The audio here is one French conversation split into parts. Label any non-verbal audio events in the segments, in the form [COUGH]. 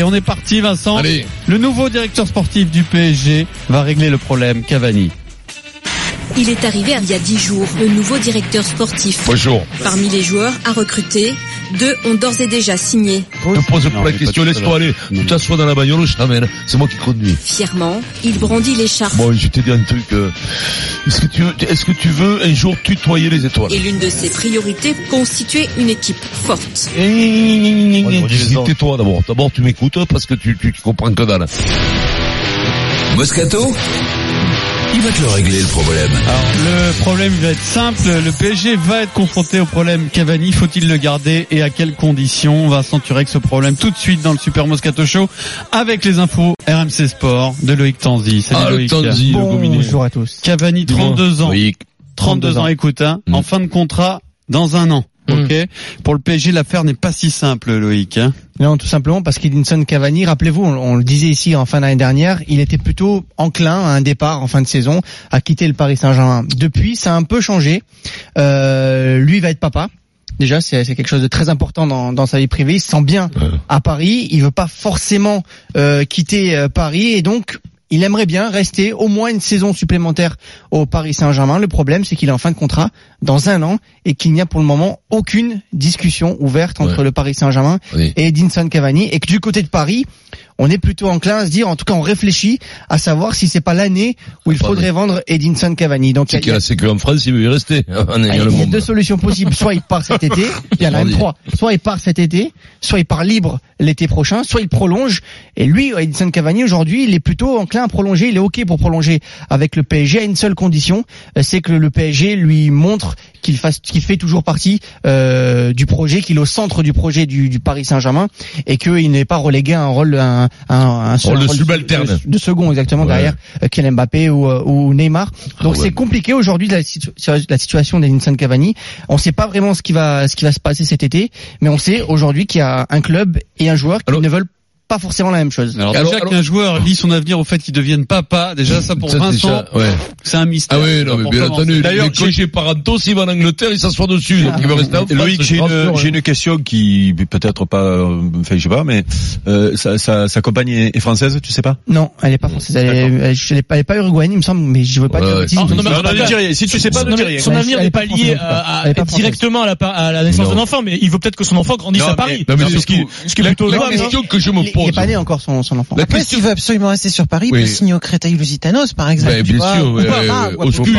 Et on est parti, Vincent. Allez. Le nouveau directeur sportif du PSG va régler le problème Cavani. Il est arrivé il y a dix jours, le nouveau directeur sportif. Bonjour. Parmi les joueurs à recruter, deux ont d'ores et déjà signé. Ne pose pas la question, laisse-toi aller. Tu t'assois dans la bagnole, je t'amène. C'est moi qui conduis. Fièrement, il brandit l'écharpe. Bon, je t'ai dit un truc. euh, Est-ce que tu veux, est-ce que tu veux un jour tutoyer les étoiles? Et l'une de ses priorités, constituer une équipe forte. Tais-toi d'abord. D'abord, tu m'écoutes parce que tu, tu, tu comprends que dalle. Moscato? Il va te le régler le problème. Alors, le problème va être simple. Le PSG va être confronté au problème Cavani. Faut-il le garder et à quelles conditions On va censurer que ce problème tout de suite dans le Super Moscato Show avec les infos RMC Sport de Loïc Tanzi. Salut Ah, Loïc. Tanzi, le. Bonjour à tous. Cavani, 32 ans. Oui. 32 ans, écoute, hein, Mm. en fin de contrat dans un an. Ok. Pour le PSG, l'affaire n'est pas si simple, Loïc. Hein. Non, tout simplement parce qu'Edinson Cavani, rappelez-vous, on, on le disait ici en fin d'année dernière, il était plutôt enclin à un départ en fin de saison, à quitter le Paris Saint-Germain. Depuis, ça a un peu changé. Euh, lui va être papa. Déjà, c'est quelque chose de très important dans, dans sa vie privée. Il se sent bien à Paris. Il veut pas forcément euh, quitter euh, Paris et donc il aimerait bien rester au moins une saison supplémentaire au Paris Saint-Germain. Le problème, c'est qu'il est en fin de contrat dans un an et qu'il n'y a pour le moment aucune discussion ouverte entre Ouais. le Paris Saint-Germain Oui. et Edinson Cavani et que du côté de Paris, on est plutôt enclin à se dire, en tout cas on réfléchit à savoir si c'est pas l'année où il faudrait vrai. vendre Edinson Cavani. Donc C'est il y a- que, qu'en France, il veut y rester. [LAUGHS] En ah, il y a deux solutions possibles. Soit il part cet [LAUGHS] été, il y en a même trois. Soit il part cet été, soit il part libre l'été prochain, soit il prolonge. Et lui, Edinson Cavani, aujourd'hui, il est plutôt enclin à prolonger. Il est OK pour prolonger avec le PSG à une seule condition, euh, c'est que le PSG lui montre qu'il fasse, qu'il fait toujours partie euh, du projet, qu'il est au centre du projet du, du Paris Saint-Germain et qu'il n'est pas relégué à un rôle, un, un, un Rôle de subalterne. de, de second exactement Ouais. derrière euh, Kylian Mbappé ou, euh, ou Neymar. Donc Ah ouais. c'est compliqué aujourd'hui la, situ- la situation d'Edinson Cavani. On ne sait pas vraiment ce qui va ce qui va se passer cet été, mais on sait aujourd'hui qu'il y a un club et un joueur qui Alors- ne veulent pas forcément la même chose. Alors, Alors- déjà alors- qu'un joueur lie son avenir au fait qu'il devienne papa, déjà ça pour Ça, Vincent, ouais. c'est un mystère. Ah oui, non, mais bien entendu. D'ailleurs, les congés parentaux, s'il va en Angleterre, il s'assoit dessus. Donc il va rester en. Loïc, j'ai une, j'ai une question qui peut-être pas, euh, enfin je sais pas, mais euh, sa, sa, sa compagne est, française, tu sais pas? Non, elle est pas française. Elle est, elle, elle est pas, elle est pas uruguayenne, il me semble, mais je veux pas dire Ah, non, Non, non. Si tu sais pas, son, ne dis rien. son avenir est n'est pas lié française. directement à la, naissance Non. d'un enfant, mais il veut peut-être que son enfant grandisse Non, à Paris. Non, mais ce, c'est ce qui, qui- ce qui est plutôt la hein. question que je me il, il pose. est pas né encore son, son enfant. La Après, question- s'il veut absolument rester sur Paris, Oui. il peut signer au Créteil Lusitanos, par exemple. Ben, bien vois, sûr, au SCUF.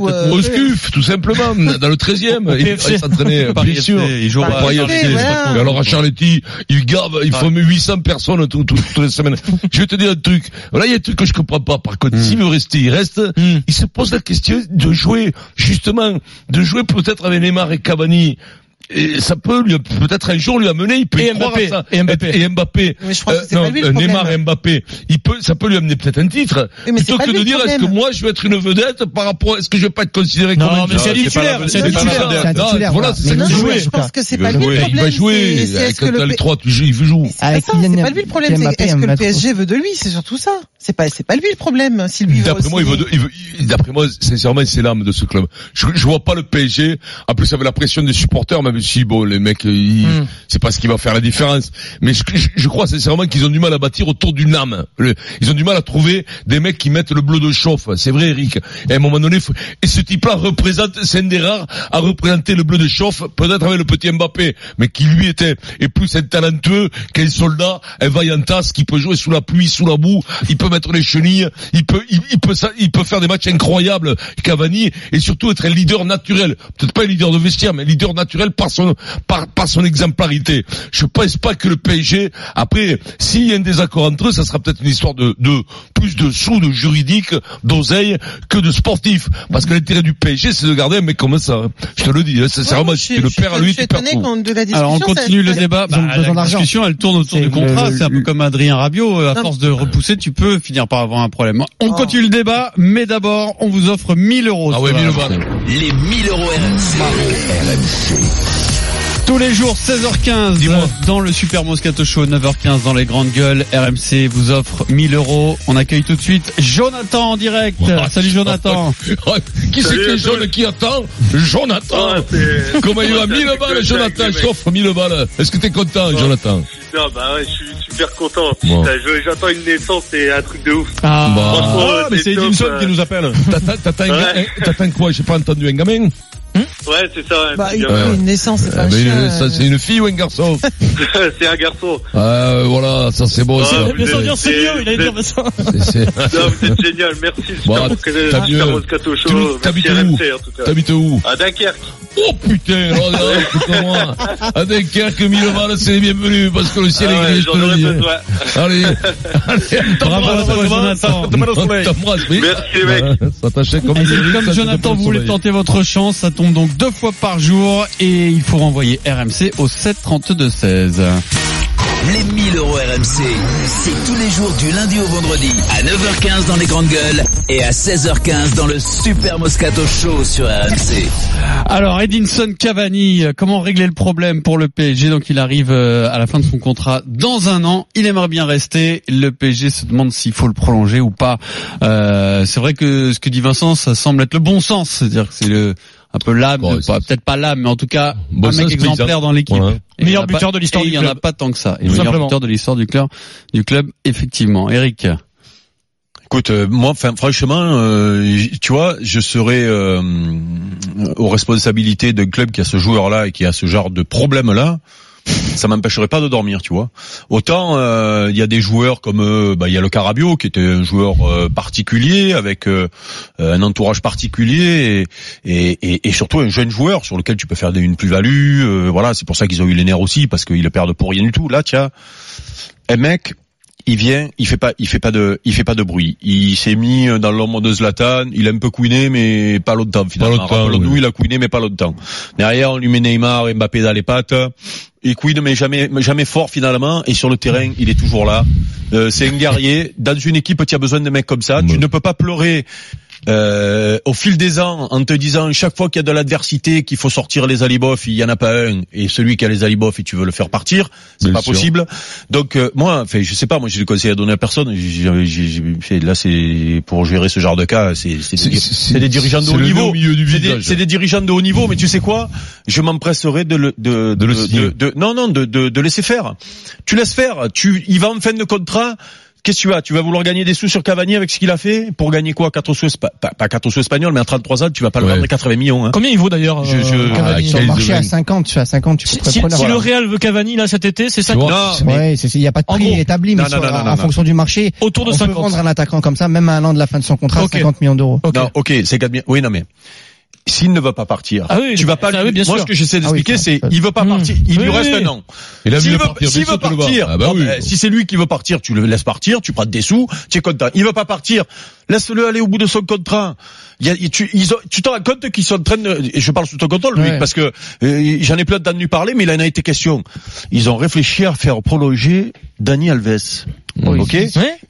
Euh, Au SCUF, tout simplement, [LAUGHS] dans le 13e. Il s'entraînait, Paris bien sûr. Il joue alors à Charletti, il garde, il faut 800 personnes tout, tout, toutes les semaines. [LAUGHS] Je vais te dire un truc. Voilà, il y a un truc que je comprends pas. Par contre, s'il veut rester, il reste. Il se pose la question de jouer, justement, de jouer peut-être avec Neymar et Cavani. Et ça peut lui, peut-être un jour lui amener, il peut Et y croire Mbappé, à ça. et Mbappé. Et Mbappé. Mais je pense que c'est non, pas lui le euh, problème. Neymar et Mbappé. Il peut, ça peut lui amener peut-être un titre. Mais c'est plutôt que de dire, est-ce que moi, je vais être une vedette par rapport, est-ce que je vais pas être considéré Non, comme un titulaire, c'est titulaire. Voilà, c'est ça je pense que c'est Il pas va lui jouer, le Il problème. va jouer, c'est- c'est avec est-ce que le le P- 3, tu joues, il joue. C'est pas lui le problème, est-ce que le. PSG veut de lui, c'est surtout ça. C'est pas, c'est pas lui le problème, s'il lui veut D'après moi, il veut, il il- d'après moi, sincèrement, c'est l'âme de ce club. Je, je vois pas le PSG. En plus, avec la pression des supporters, même si, bon, les mecs, ils- Hmm. c'est pas ce qui va faire la différence. Mais je, je- crois sincèrement qu'ils ont du mal à bâtir autour d'une âme. Le- ils ont du mal à trouver des mecs qui mettent le bleu de chauffe. C'est vrai, Eric. Et à un moment donné, faut- et ce type-là représente, c'est un des rares à représenter le bleu de chauffe, peut-être avec le petit Mbappé, mais qui lui était, est plus un talentueux qu'un soldat, un vaillantasse qui peut jouer sous la pluie, sous la boue, il peut mettre les chenilles, il peut, il, il peut, ça- il peut faire des matchs incroyables, Cavani, et surtout être un leader naturel. Peut-être pas un leader de vestiaire, mais un leader naturel par son, par, par son exemplarité. Je pense pas que le PSG, après, s'il y a un désaccord entre eux, ça sera peut-être une histoire de, de, plus de sous, de juridique, d'oseille, que de sportif. Parce que l'intérêt du PSG, c'est de garder un mec comme ça. hein. Je te le dis, hein, sincèrement, Ouais, si tu le perds à lui, je suis tu perds. Alors on ça- continue le débat. Bah, la discussion, elle tourne autour C'est du contrat. C'est un peu comme Adrien Rabiot. À Non, force de repousser, tu peux finir par avoir un problème. On Oh. continue le débat, mais d'abord, on vous offre 1000 euros. Ah ouais, sur 1000 RMC. balles. Les 1000 euros RMC. Tous les jours, 16h15, Dis-moi. dans le Super Moscato Show, 9h15 dans les grandes gueules. RMC vous offre 1000 euros. On accueille tout de suite Jonathan en direct. Salut Jonathan. [LAUGHS] Qui c'est qui est jaune qui attend? Jonathan. Comment il va? 1000 balles, Jonathan Je t'offre 1000 balles. Est-ce que t'es content, Jonathan? Non, bah ouais, je suis super content. Bon. J'attends une naissance, c'est un truc de ouf. Ah. Bah. Franchement, Ah, mais c'est Edinson euh, qui nous appelle. T'attends, Ouais. quoi? J'ai pas entendu un gamin? Ouais, c'est ça. Bah, c'est il a une naissance, c'est pas un mais chien, ça, euh. c'est une fille ou un garçon [LAUGHS] c'est un garçon. Ah, voilà, ça c'est bon. Ah, ça. Mais sans dire c'est mieux, il allait dire mais ça. [LAUGHS] C'est- c'est- Non, vous êtes génial. Merci, Bon, t'habites Merci où RMC, en tout cas. T'habites où À Dunkerque. Oh putain, non, écoute-moi. À Dunkerque, mille balles, c'est les bienvenus, parce que le ciel Ah est gris, je j'en te le aurais dis. besoin. [LAUGHS] Allez, allez, Bravo à toi, t'embrasse. Merci, mec. Comme comme Jonathan, vous le voulez tenter votre chance, ça tombe donc deux fois par jour et il faut renvoyer RMC au 7 32 16. Les 1000 euros RMC, c'est tous les jours du lundi au vendredi à 9h15 dans les grandes gueules et à 16h15 dans le Super Moscato Show sur RMC. Alors Edinson Cavani, euh, comment régler le problème pour le PSG Donc il arrive euh, à la fin de son contrat dans un an. Il aimerait bien rester. Le PSG se demande s'il faut le prolonger ou pas. Euh, c'est vrai que ce que dit Vincent, ça semble être le bon sens. C'est-à-dire que c'est le un peu l'âme, Bon, peut-être pas l'âme, mais en tout cas Bon un mec exemplaire dans l'équipe. Voilà. Et il y Meilleur en a pas- buteur de l'histoire Il y en a pas tant que ça. Et Tout meilleur simplement. buteur de l'histoire du club, du club, effectivement. Eric. Écoute, euh, moi, enfin, franchement, euh, tu vois, je serais euh, aux responsabilités d'un club qui a ce joueur-là et qui a ce genre de problème-là. Ça m'empêcherait pas de dormir, tu vois. Autant euh, il y a des joueurs comme euh, bah, il y a le Carabio qui était un joueur euh, particulier avec euh, un entourage particulier et, surtout un jeune joueur sur lequel tu peux faire une plus-value. euh, voilà, c'est pour ça qu'ils ont eu les nerfs aussi parce qu'ils le perdent pour rien du tout. Là, tiens, un mec, il vient, il fait pas, il fait pas de, il fait pas de bruit. Il s'est mis dans l'ombre de Zlatan. Il a un peu couiné, mais pas longtemps finalement. longtemps, Rappelons-nous, oui. il a couiné, mais pas longtemps. Derrière, on lui met Neymar et Mbappé dans les pattes. Il couine, mais jamais, mais jamais fort finalement. Et sur le terrain, il est toujours là. Euh, c'est un guerrier. Dans une équipe, tu as besoin de mecs comme ça. Tu ne peux pas pleurer. Euh, au fil des ans, en te disant chaque fois qu'il y a de l'adversité, qu'il faut sortir les alibofs, il y en a pas un, et celui qui a les alibofs et tu veux le faire partir, c'est pas sûr. possible. Donc euh, moi, enfin, je sais pas, moi j'ai le conseil à donner à personne. J'ai- j'ai- j'ai- fait- là, c'est pour gérer ce genre de cas, c'est des, des dirigeants de haut niveau. C'est des, des dirigeants de haut niveau, mais tu sais quoi? Je m'empresserai de le de, De non non de, de de laisser faire. Tu laisses faire. Tu il va en fin de contrat. Qu'est-ce que tu vas Tu vas vouloir gagner des sous sur Cavani avec ce qu'il a fait? Pour gagner quoi? 4 sous espa- pas, pas 4 sous espagnols, mais à 33 ans, tu vas pas le Ouais. vendre à 80 millions. Hein. Combien il vaut d'ailleurs Je- je- euh, Cavani Ah, Sur le quel marché à domaine. 50, tu fais à 50, tu Si, le. Real veut Cavani là cet été, c'est 50. Non, Ouais, c'est, il n'y a pas de prix gros. établi, mais Non, sur- non, non, non, en fonction du marché, Autour de on peut 50. vendre un attaquant comme ça, même à un an de la fin de son contrat, Ok. 50 millions d'euros. Ok. Non, ok, c'est quatre bien. Oui, non, mais s'il ne veut pas partir, Ah oui, tu vas pas. ah lui- oui, bien Moi, sûr. ce que j'essaie Ah oui, d'expliquer, c'est il veut pas Hmm. partir. Il Oui, lui reste oui. un an. Il a vu S'il le veut, veut vois. partir, Ah bah si c'est lui qui veut partir, tu le laisses partir, tu prends des sous, tu es content. Il veut pas partir, laisse-le aller au bout de son contrat. Il y a, tu, ils ont- tu te rends compte qu'ils sont en train de, et je parle sous ton contrôle, lui, Ouais. parce que euh, j'en ai plein entendu parler, mais il en a été question. Ils ont réfléchi à faire prolonger Dani Alves. Oui. Ok.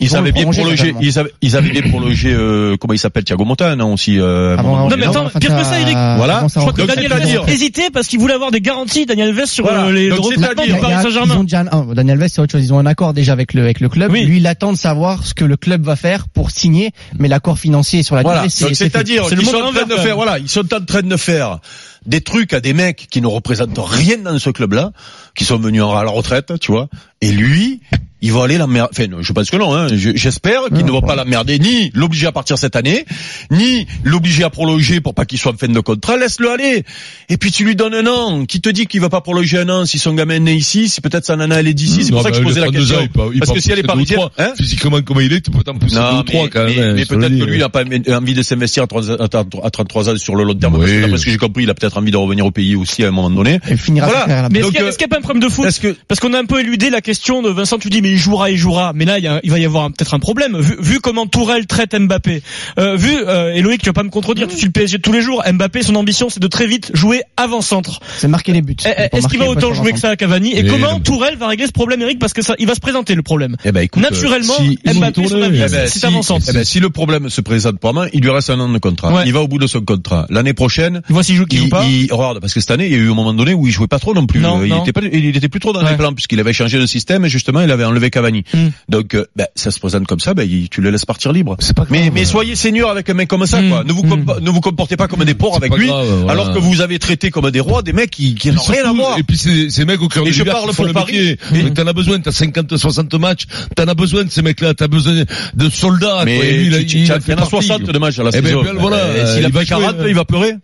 Ils avaient bien prolonger, prolongé, totalement. ils avaient, ils avaient bien prolongé, euh, comment il s'appelle, Thiago Motta, non, aussi, euh, Non, mais attends, pire que ça, Eric. Voilà. Je crois que. Daniel Alves hésitait parce qu'il voulait avoir des garanties, Daniel Alves, sur Voilà. euh, les, y a- Paris Ils Saint-Germain. ont déjà, un- Daniel Alves, c'est autre chose. Ils ont un accord déjà avec le, avec le club. Oui. Lui, il attend de savoir ce que le club va faire pour signer, mais l'accord financier sur la Voilà. durée. C'est-à-dire monde sont en train de faire, voilà, ils sont en train de faire des trucs à des mecs qui ne représentent rien dans ce club-là, qui sont venus en- à la retraite, tu vois. Et lui, il va aller l'emmerder. Enfin, non, je pense que non. Hein. Je- J'espère qu'il ne va pas l'emmerder, ni l'obliger à partir cette année, ni l'obliger à prolonger pour pas qu'il soit en fin de contrat. Laisse-le aller. Et puis tu lui donnes un an. Qui te dit qu'il va pas prolonger un an si son gamin est né ici, si peut-être sa nana elle est d'ici? C'est pour Non, ça que je posais la 32 question. ans, il peut- il Parce que si elle est parisienne, hein? Physiquement comme il est, tu peux t'en pousser deux ou trois quand mais- même. mais peut-être que lui n'a pas envie de s'investir à 30 à 30 à 33 ans sur le long terme. Parce que Oui. d'après ce que j'ai compris, il a peut-être envie de revenir au pays aussi à un moment donné. Il finira Voilà. Mais est-ce qu'il euh, n'y a pas un problème de foot Parce qu'on a un peu éludé la question de Vincent, tu dis mais il jouera, il jouera. Mais là, il, y a- il va y avoir peut-être un problème. Vu, vu comment Tourelle traite Mbappé, euh, vu, euh, et Loïc, tu vas pas me contredire, tu suis le PSG tous les jours. Mbappé, son ambition, c'est de très vite jouer avant-centre. C'est marquer les buts. Eh, eh, Est-ce qu'il va autant pas jouer que ça à Cavani Et comment non. Tourelle va régler ce problème, Eric Parce que ça, il va se présenter le problème. Eh ben, écoute, Naturellement, si- Mbappé, son avis, eh ben, c'est si- avant-centre. eh ben, si le problème se présente pour moi, il lui reste un an de contrat. Ouais. Il va au bout de son contrat. L'année prochaine, Voici joue qui il, joue pas. il- regarde, parce que cette année, il y a eu un moment donné où il jouait pas trop non plus. Non, Euh, il non. était pas, il était plus trop dans Ouais. les plans puisqu'il avait changé de système et justement, il avait enlevé enlever Cavani. Mm. Donc euh, ben, ça se présente comme ça, il- tu le laisses partir libre. C'est pas grave. Mais mais soyez senior avec un mec comme ça, Mm. quoi. Ne vous compa- ne vous comportez pas comme des porcs avec lui, grave, voilà. alors que vous avez traité comme des rois des mecs qui, qui n'ont rien à voir. Et puis ces, ces mecs au cœur Et du je parle qui font pour le Paris. Mais- t'en as besoin, t'as 50, 60 matchs, t'en as besoin de ces mecs-là, t'as besoin de soldats. Mais quoi. Et lui, il il il y en a partie. 60 de matchs à la Eh ben, saison. ben, voilà, S'il a il va fait 40, jouer, il va pleurer.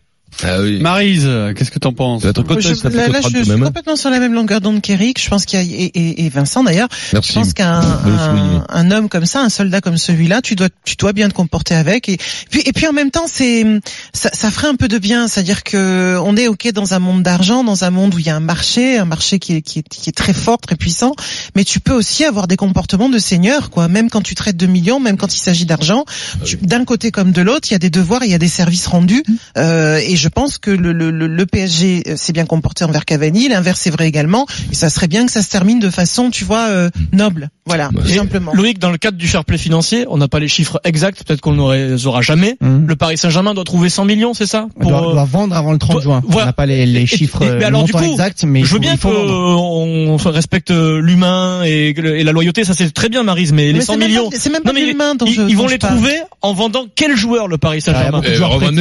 Ah oui. Marise, euh, qu'est-ce que t'en penses je- là, que là, 30 je suis complètement sur la même longueur d'onde qu'Eric. Je pense qu'il y a, et, et- et Vincent d'ailleurs. Merci. Je pense qu'un un, un homme comme ça, un soldat comme celui-là, tu dois, tu dois bien te comporter avec. Et puis, et puis en même temps, c'est, ça, ça ferait un peu de bien. C'est-à-dire que on est ok dans un monde d'argent, dans un monde où il y a un marché, un marché qui est, qui est, qui est très fort, très puissant. Mais tu peux aussi avoir des comportements de seigneur, quoi. Même quand tu traites de millions, même quand il s'agit d'argent, tu- d'un côté comme de l'autre, il y a des devoirs, il y a des services rendus. Euh, et je pense que le, le, le, le PSG s'est bien comporté envers Cavani, l'inverse est vrai également. Et ça serait bien que ça se termine de façon, tu vois, euh, noble. Voilà, tout Et simplement. Loïc, dans le cadre du fair play financier, on n'a pas les chiffres exacts, peut-être qu'on ne les aura jamais. Mhm. Le Paris Saint-Germain doit trouver 100 millions, c'est ça? On doit, euh, doit vendre avant le 30 toi- juin. voilà. On n'a pas les, les Et- chiffres et- mais euh, alors, du montants coup, exacts, mais je veux bien faut qu'on respecte euh, l'humain et, la loyauté, ça c'est très bien Marise, mais, les Mais 100 c'est même millions, C'est même pas Non, mais l'humain dont ils, je, ils vont les trouver en vendant quel joueur le Paris Ah, Saint-Germain? de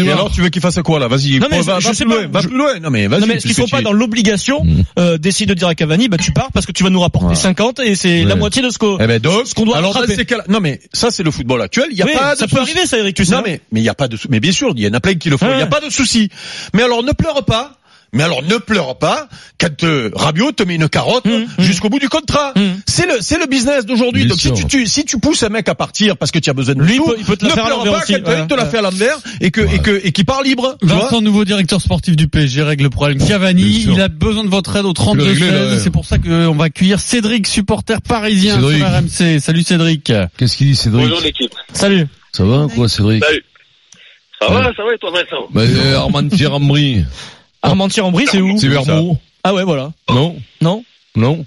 Eh, alors, tu veux qu'il fasse quoi là? Vas-y, Non, mais va, plus pas, loin, va je- plus loin. Non mais vas-y. Non mais est-ce qu'ils sont puisque pas dans l'obligation Mm. euh, d'essayer de dire à Cavani bah tu pars parce que tu vas nous rapporter Ouais. 50 et c'est la moitié de ce qu'on Eh ben donc, ce qu'on doit alors cas-là- non mais ça c'est le football actuel. Il y a Oui, pas de ça peut souci. arriver ça Eric tu sais. Non mais mais il y a pas de mais bien sûr il y en a plein qui le font. Il Ouais. y a pas de souci. Mais alors ne pleure pas. Mais alors ne pleure pas quand euh, Rabiot te met une carotte Mmh, mmh. jusqu'au bout du contrat. Mmh. C'est le c'est le business d'aujourd'hui. Donc si tu, tu- si tu pousses un mec à partir parce que tu as besoin de Lui, il peut- il peut te la ne faire pleure pas aussi, quand il te la fait à l'envers et que et que et qui part libre. Vincent, nouveau directeur sportif du PSG, règle le problème. Cavani, il a besoin de votre aide au Tu l'as 32 réglé, là, ouais. C'est pour ça qu'on va accueillir Cédric, supporter parisien Cédric. sur RMC. Salut Cédric. Qu'est-ce qu'il dit, Cédric Bonjour l'équipe. Salut. Ça va, quoi, Cédric? Salut. Ça Ouais. va, ça va et toi Vincent? Bah, euh, Armand Thierry-Ambry. Armentières-en-Brie c'est où C'est Vermont. Ah ouais voilà. Non Non Non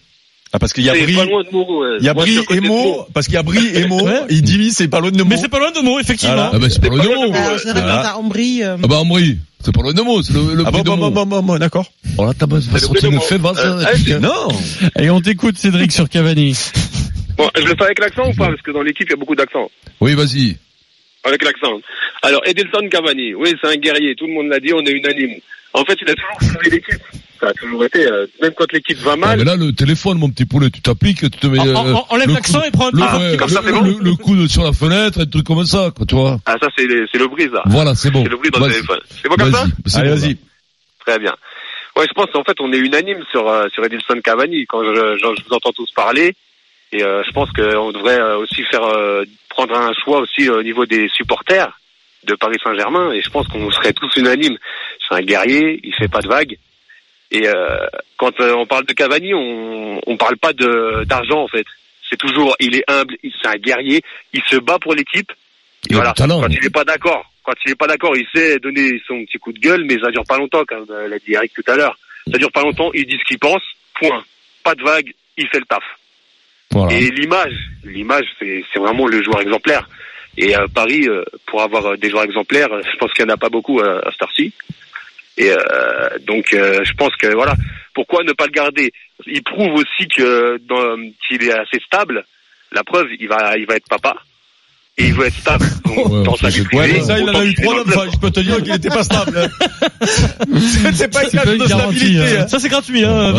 Ah, parce qu'il y a C'est Brie, pas loin de Mourou. ouais. il y a Brie et Meaux. parce qu'il y a Brie et. Ouais. Il dit c'est pas loin de Meaux. Mais c'est pas loin de mots effectivement. Ah bah c'est pas loin de Meaux. Ah, euh, Ah bah Ambry, c'est pas loin de Meaux, c'est le, le Ah bon de bon bon bon bon d'accord. Oh là, ça, Euh, et puis, ah, Non. Et on t'écoute Cédric sur Cavani. Bon, je le fais avec l'accent ou pas? Parce que dans l'équipe, il y a beaucoup d'accent. Oui, vas-y. Avec l'accent. Alors, Edelson Cavani, oui, c'est un guerrier. Tout le monde l'a dit, on est unanime. En fait, il a toujours sauvé l'équipe. Ça a toujours été, euh, même quand l'équipe va Ah, mal. mais là, le téléphone, mon petit poulet, tu t'appliques, tu te mets, euh, en- enlève le l'accent coup- et prends un le, ouais, comme ça, le- c'est bon le, le coude sur la fenêtre, un truc comme ça, quoi, tu vois. Ah, ça, c'est c'est le bruit, ça. Voilà, c'est bon. C'est le bruit dans le téléphone. C'est bon comme ça Allez bon, vas-y. là. Très bien. Ouais, je pense en fait on est unanime sur euh, sur Edilson Cavani quand je, je, je vous entends tous parler et euh, je pense qu'on devrait euh, aussi faire euh, prendre un choix aussi au niveau des supporters de Paris Saint-Germain et je pense qu'on serait tous unanimes. C'est un guerrier, il fait pas de vagues et euh, quand euh, on parle de Cavani, on on parle pas de d'argent en fait. C'est toujours il est humble, c'est un guerrier, il se bat pour l'équipe. Il voilà. talent. Quand il n'est pas d'accord, quand il n'est pas d'accord, il sait donner son petit coup de gueule, mais ça dure pas longtemps, comme euh, l'a dit Eric tout à l'heure. Ça dure pas longtemps, il dit ce qu'il pense, point. Pas de vague, il fait le taf. Et l'image, l'image, c'est vraiment le joueur exemplaire. Et à Paris, euh, pour avoir euh, des joueurs exemplaires, euh, je pense qu'il n'y en a pas beaucoup à, à Starcy. Et euh, donc, euh, je pense que voilà, pourquoi ne pas le garder? Il prouve aussi que qu'il est assez stable. La preuve, il va, il va être papa. Et il veut être stable [LAUGHS] donc, dans ça, sa vie privée. Ça, il en a eu est trois le club. Je peux te dire qu'il était pas stable. [LAUGHS] C'est pas une pas une de stabilité. hein. Ça c'est gratuit hein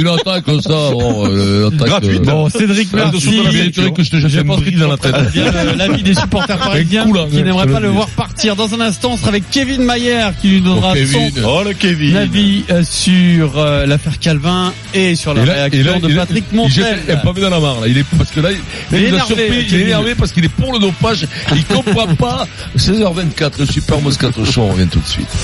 une attaque comme ça, bon, euh, Gratuite. euh, Bon, Cédric, merci. que je te jette bris tu dans la tête. l'avis des supporters parisiens hein, qui n'aimeraient pas le le voir partir. Dans un instant, on sera avec Kevin Mayer qui nous donnera Oh, son. Oh le avis euh, sur l'affaire Calvin et sur la réaction de il- Patrick il Montel. jette un pavé dans la mare, là. Il est, parce que là, il, Il est il énervé, il est parce qu'il est pour dopage, il comprend pas. 16h24, le super Moscato Show, on revient tout de suite.